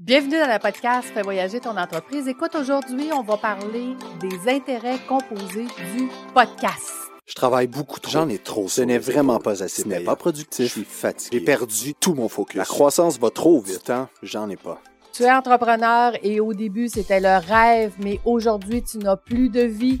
Bienvenue dans le podcast Fais voyager ton entreprise. Écoute, aujourd'hui, on va parler des intérêts composés du podcast. Je travaille beaucoup trop. J'en ai trop. Ce n'est vraiment pas assez. Ce n'est pas productif. Je suis fatigué. J'ai perdu tout mon focus. La croissance va trop Du vite. temps, j'en ai pas. Tu es entrepreneur et au début, c'était le rêve, mais aujourd'hui, tu n'as plus de vie.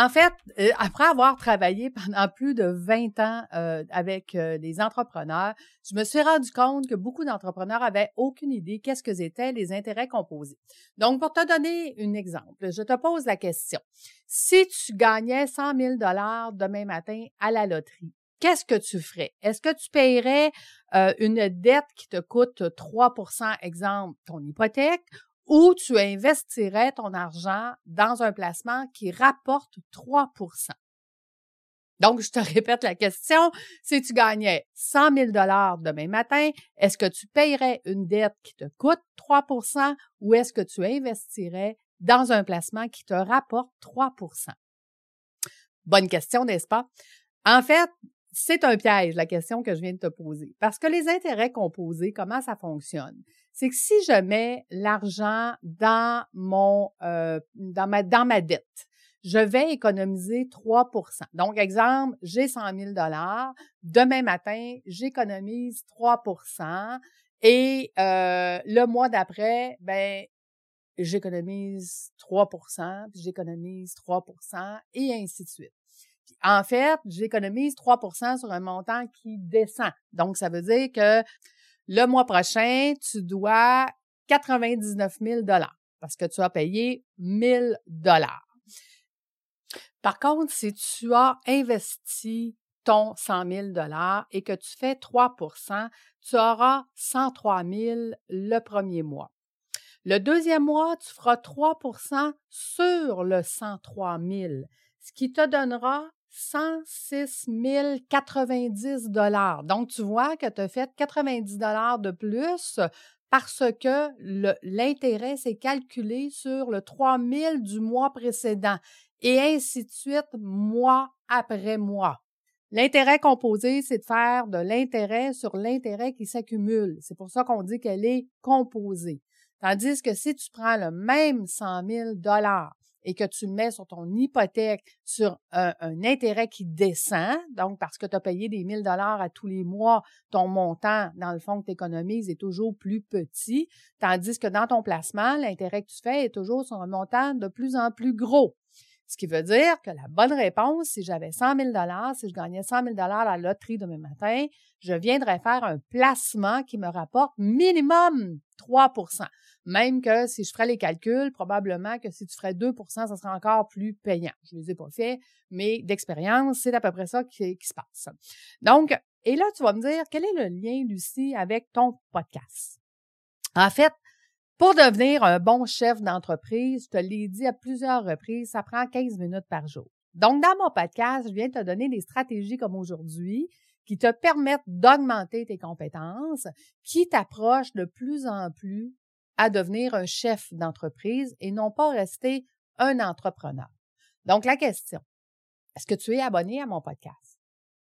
En fait, euh, après avoir travaillé pendant plus de 20 ans euh, avec euh, des entrepreneurs, je me suis rendu compte que beaucoup d'entrepreneurs avaient aucune idée qu'est-ce que étaient les intérêts composés. Donc, pour te donner un exemple, je te pose la question. Si tu gagnais 100 000 dollars demain matin à la loterie, qu'est-ce que tu ferais? Est-ce que tu paierais une dette qui te coûte 3% exemple, ton hypothèque, ou tu investirais ton argent dans un placement qui rapporte 3% Donc, je te répète la question. Si tu gagnais 100 000 demain matin, est-ce que tu paierais une dette qui te coûte 3% ou est-ce que tu investirais dans un placement qui te rapporte 3% Bonne question, n'est-ce pas? En fait, c'est un piège, la question que je viens de te poser. Parce que les intérêts composés, comment ça fonctionne? C'est que si je mets l'argent dans mon euh, dans ma dans ma dette, je vais économiser 3% Donc, exemple, j'ai 100 000 Demain matin, j'économise 3% et euh, le mois d'après, ben j'économise 3% puis j'économise 3% et ainsi de suite. En fait, j'économise 3% sur un montant qui descend. Donc, ça veut dire que le mois prochain, tu dois 99 000 parce que tu as payé 1000 dollars. Par contre, si tu as investi ton 100 000 dollars et que tu fais 3% tu auras 103 000 le premier mois. Le deuxième mois, tu feras 3% sur le 103 000, ce qui te donnera 106 090 dollars. Donc, tu vois que tu as fait 90 dollars de plus parce que l'intérêt s'est calculé sur le 3 000 du mois précédent et ainsi de suite, mois après mois. L'intérêt composé, c'est de faire de l'intérêt sur l'intérêt qui s'accumule. C'est pour ça qu'on dit qu'elle est composée. Tandis que si tu prends le même 100 000 dollars et que tu mets sur ton hypothèque sur un, un intérêt qui descend, donc parce que tu as payé des 1000 dollars à tous les mois, ton montant, dans le fond, que tu économises est toujours plus petit, tandis que dans ton placement, l'intérêt que tu fais est toujours sur un montant de plus en plus gros. Ce qui veut dire que la bonne réponse, si j'avais 100 000 si je gagnais 100 000 à la loterie demain matin, je viendrais faire un placement qui me rapporte minimum 3% Même que si je ferais les calculs, probablement que si tu ferais 2% ça serait encore plus payant. Je ne les ai pas faits, mais d'expérience, c'est à peu près ça qui, qui se passe. Donc, et là, tu vas me dire, quel est le lien, Lucie, avec ton podcast? En fait, pour devenir un bon chef d'entreprise, je te l'ai dit à plusieurs reprises, ça prend 15 minutes par jour. Donc, dans mon podcast, je viens te donner des stratégies comme aujourd'hui qui te permettent d'augmenter tes compétences, qui t'approchent de plus en plus à devenir un chef d'entreprise et non pas rester un entrepreneur. Donc, la question, est-ce que tu es abonné à mon podcast?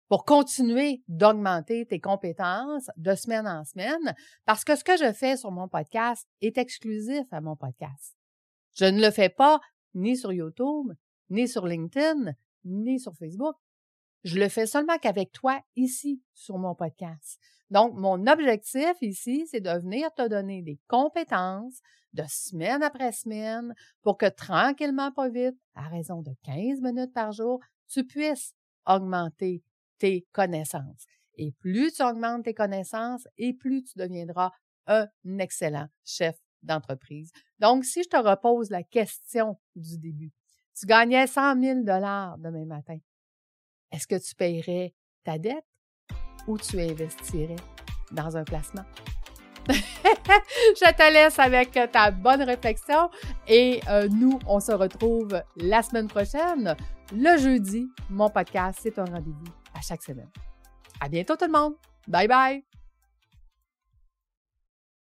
Pour continuer d'augmenter tes compétences de semaine en semaine, parce que ce que je fais sur mon podcast est exclusif à mon podcast. Je ne le fais pas ni sur YouTube, ni sur LinkedIn, ni sur Facebook. Je le fais seulement qu'avec toi ici sur mon podcast. Donc, mon objectif ici, c'est de venir te donner des compétences de semaine après semaine pour que tranquillement, pas vite, à raison de 15 minutes par jour, tu puisses augmenter tes connaissances. Et plus tu augmentes tes connaissances, et plus tu deviendras un excellent chef d'entreprise. Donc, si je te repose la question du début, tu gagnais 100 000 dollars demain matin. Est-ce que tu paierais ta dette ou tu investirais dans un placement? je te laisse avec ta bonne réflexion et euh, nous, on se retrouve la semaine prochaine. Le jeudi, mon podcast, c'est un rendez-vous à chaque semaine. À bientôt tout le monde. Bye bye.